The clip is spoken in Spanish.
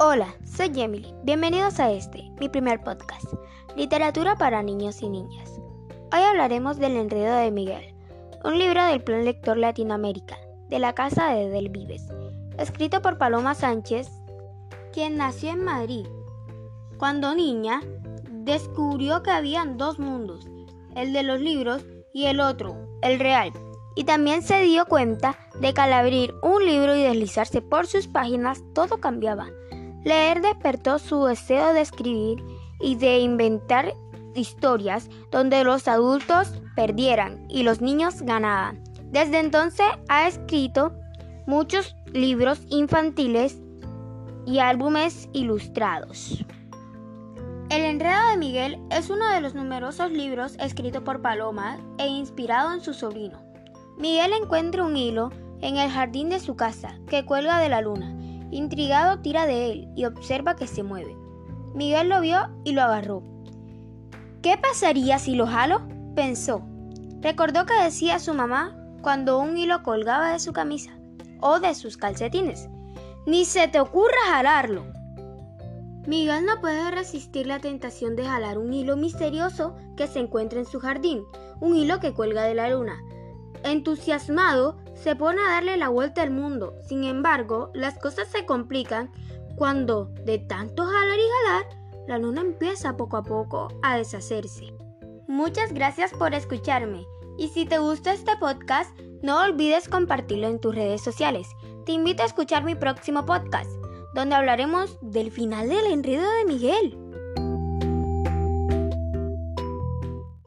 Hola, soy Emily. Bienvenidos a este, mi primer podcast, Literatura para niños y niñas. Hoy hablaremos del Enredo de Miguel, un libro del Plan Lector Latinoamérica, de la Casa de Del Vives, escrito por Paloma Sánchez, quien nació en Madrid. Cuando niña, descubrió que habían dos mundos, el de los libros y el otro, el real. Y también se dio cuenta de que al abrir un libro y deslizarse por sus páginas todo cambiaba. Leer despertó su deseo de escribir y de inventar historias donde los adultos perdieran y los niños ganaban. Desde entonces ha escrito muchos libros infantiles y álbumes ilustrados. El Enredo de Miguel es uno de los numerosos libros escritos por Paloma e inspirado en su sobrino. Miguel encuentra un hilo en el jardín de su casa que cuelga de la luna Intrigado tira de él y observa que se mueve. Miguel lo vio y lo agarró. ¿Qué pasaría si lo jalo? pensó. Recordó que decía su mamá cuando un hilo colgaba de su camisa o de sus calcetines. Ni se te ocurra jalarlo. Miguel no puede resistir la tentación de jalar un hilo misterioso que se encuentra en su jardín, un hilo que cuelga de la luna. Entusiasmado, se pone a darle la vuelta al mundo. Sin embargo, las cosas se complican cuando, de tanto jalar y jalar, la luna empieza poco a poco a deshacerse. Muchas gracias por escucharme y si te gusta este podcast, no olvides compartirlo en tus redes sociales. Te invito a escuchar mi próximo podcast, donde hablaremos del final del enredo de Miguel.